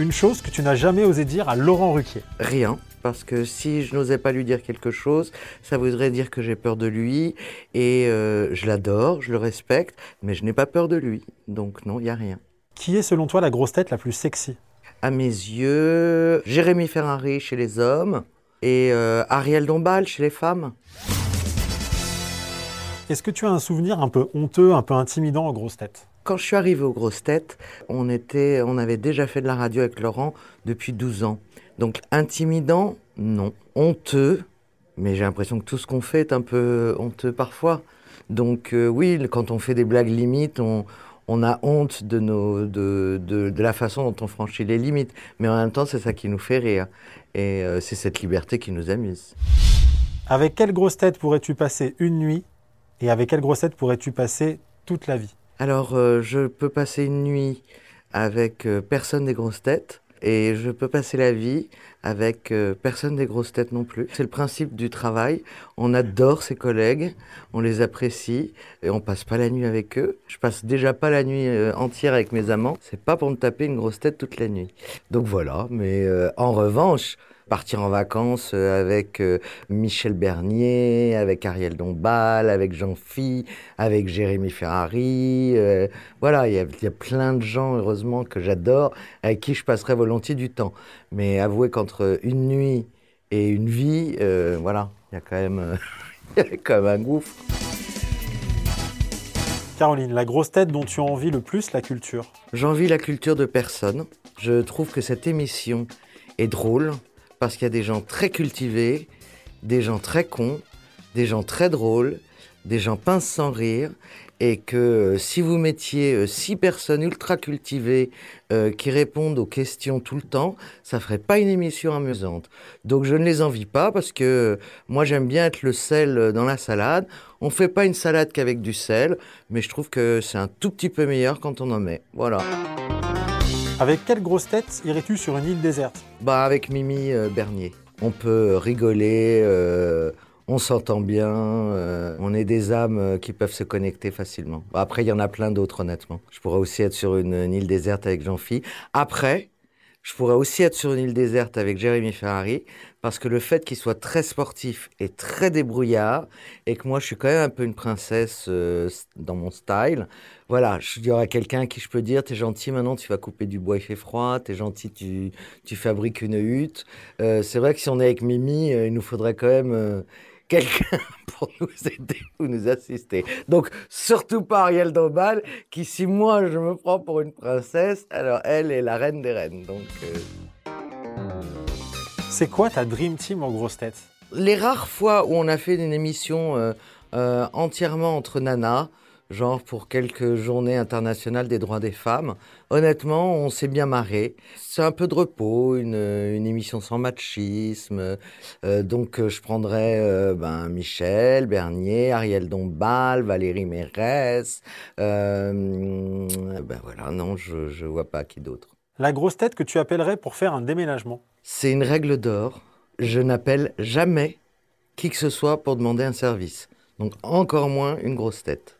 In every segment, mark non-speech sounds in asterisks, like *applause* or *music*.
Une chose que tu n'as jamais osé dire à Laurent Ruquier. Rien, parce que si je n'osais pas lui dire quelque chose, ça voudrait dire que j'ai peur de lui, et euh, je l'adore, je le respecte, mais je n'ai pas peur de lui. Donc non, il n'y a rien. Qui est selon toi la grosse tête la plus sexy? À mes yeux, Jérémy Ferrari chez les hommes, et euh, Ariel Dombal chez les femmes. Est-ce que tu as un souvenir un peu honteux, un peu intimidant aux grosses têtes Quand je suis arrivé aux grosses têtes, on, était, on avait déjà fait de la radio avec Laurent depuis 12 ans. Donc intimidant, non. Honteux, mais j'ai l'impression que tout ce qu'on fait est un peu honteux parfois. Donc euh, oui, quand on fait des blagues limites, on, on a honte de, nos, de, de, de, la façon dont on franchit les limites. Mais en même temps, c'est ça qui nous fait rire. Et euh, c'est cette liberté qui nous amuse. Avec quelle grosse tête pourrais-tu passer une nuit? Et avec quelle grosse tête pourrais-tu passer toute la vie? Alors, euh, je peux passer une nuit avec euh, personne des grosses têtes et je peux passer la vie avec euh, personne des grosses têtes non plus. C'est le principe du travail. On adore ses collègues, on les apprécie et on passe pas la nuit avec eux. Je passe déjà pas la nuit entière avec mes amants. C'est pas pour me taper une grosse tête toute la nuit. Donc voilà. Mais en revanche, partir en vacances euh, avec euh, Michel Bernier, avec Ariel Dombal, avec Jean Phi, avec Jérémy Ferrari. euh, voilà, il y, a- il y a plein de gens, heureusement, que j'adore, avec qui je passerai volontiers du temps. Mais avouez qu'entre une nuit et une vie, euh, voilà, il y a quand même, *laughs* même un gouffre. Caroline, la grosse tête dont tu envies le plus la culture? J'envie la culture de personne. Je trouve que cette émission est drôle parce qu'il y a des gens très cultivés, des gens très cons, des gens très drôles, des gens pinces sans rire. Et que euh, si vous mettiez euh, six personnes ultra cultivées euh, qui répondent aux questions tout le temps, ça ferait pas une émission amusante. Donc je ne les envie pas parce que moi j'aime bien être le sel dans la salade. On fait pas une salade qu'avec du sel, mais je trouve que c'est un tout petit peu meilleur quand on en met. Voilà. Avec quelle grosse tête irais-tu sur une île déserte? Bah avec Mimi euh, Bernier. On peut rigoler, euh, on s'entend bien, euh, on est des âmes qui peuvent se connecter facilement. Bah, Après, il y en a plein d'autres, honnêtement. Je pourrais aussi être sur une, une île déserte avec Jean-Phi. Après, je pourrais aussi être sur une île déserte avec Jérémy Ferrari, parce que le fait qu'il soit très sportif et très débrouillard, et que moi je suis quand même un peu une princesse euh, dans mon style, voilà, il y aura quelqu'un à qui je peux dire, t'es gentil maintenant, tu vas couper du bois, il fait froid, t'es gentil, tu, tu fabriques une hutte. Euh, c'est vrai que si on est avec Mimi, euh, il nous faudrait quand même quelqu'un *laughs* pour nous aider ou nous assister. Donc, surtout pas Ariel Dombal, qui si moi je me prends pour une princesse, alors elle est la reine des reines. Donc, euh, C'est quoi ta dream team en grosse tête? Les rares fois où on a fait une émission euh, euh, entièrement entre nanas, genre pour quelques journées internationales des droits des femmes, honnêtement, on s'est bien marré. C'est un peu de repos, une, une émission sans machisme. Euh, donc, euh, je prendrais euh, ben, Michel, Bernier, Ariel Dombal, Valérie Mérès. Euh, ben voilà, non, je, je vois pas qui d'autre. La grosse tête que tu appellerais pour faire un déménagement C'est une règle d'or. Je n'appelle jamais qui que ce soit pour demander un service. Donc encore moins une grosse tête.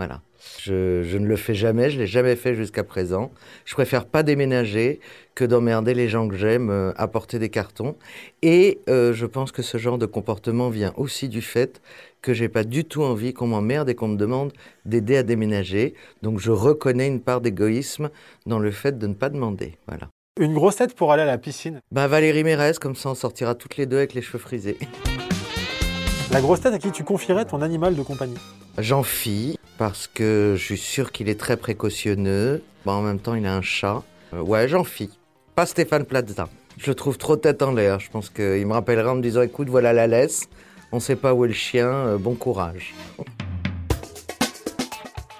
Voilà. Je, je ne le fais jamais, je l'ai jamais fait jusqu'à présent. Je préfère pas déménager que d'emmerder les gens que j'aime euh, à porter des cartons. Et euh, je pense que ce genre de comportement vient aussi du fait que j'ai pas du tout envie qu'on m'emmerde et qu'on me demande d'aider à déménager. Donc je reconnais une part d'égoïsme dans le fait de ne pas demander. Voilà. Une grosse tête pour aller à la piscine Bah Valérie Mérès, comme ça on sortira toutes les deux avec les cheveux frisés. La grosse tête à qui tu confierais ton animal de compagnie? J'en fie parce que je suis sûr qu'il est très précautionneux. Bah, en même temps, il a un chat. Euh, ouais, j'en fie. Pas Stéphane Plaza. Je le trouve trop tête en l'air. Je pense qu'il me rappellera en me disant écoute, voilà la laisse. On sait pas où est le chien. euh, bon courage.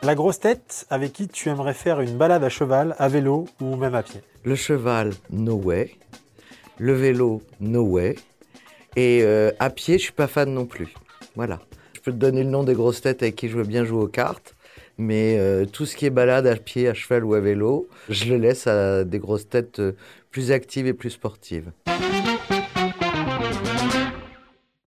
La grosse tête avec qui tu aimerais faire une balade à cheval, à vélo ou même à pied? Le cheval, no way. Le vélo, no way. Et euh, à pied, je suis pas fan non plus. Voilà. Je peux te donner le nom des grosses têtes avec qui je veux bien jouer aux cartes. Mais euh, tout ce qui est balade à pied, à cheval ou à vélo, je le laisse à des grosses têtes euh, plus actives et plus sportives.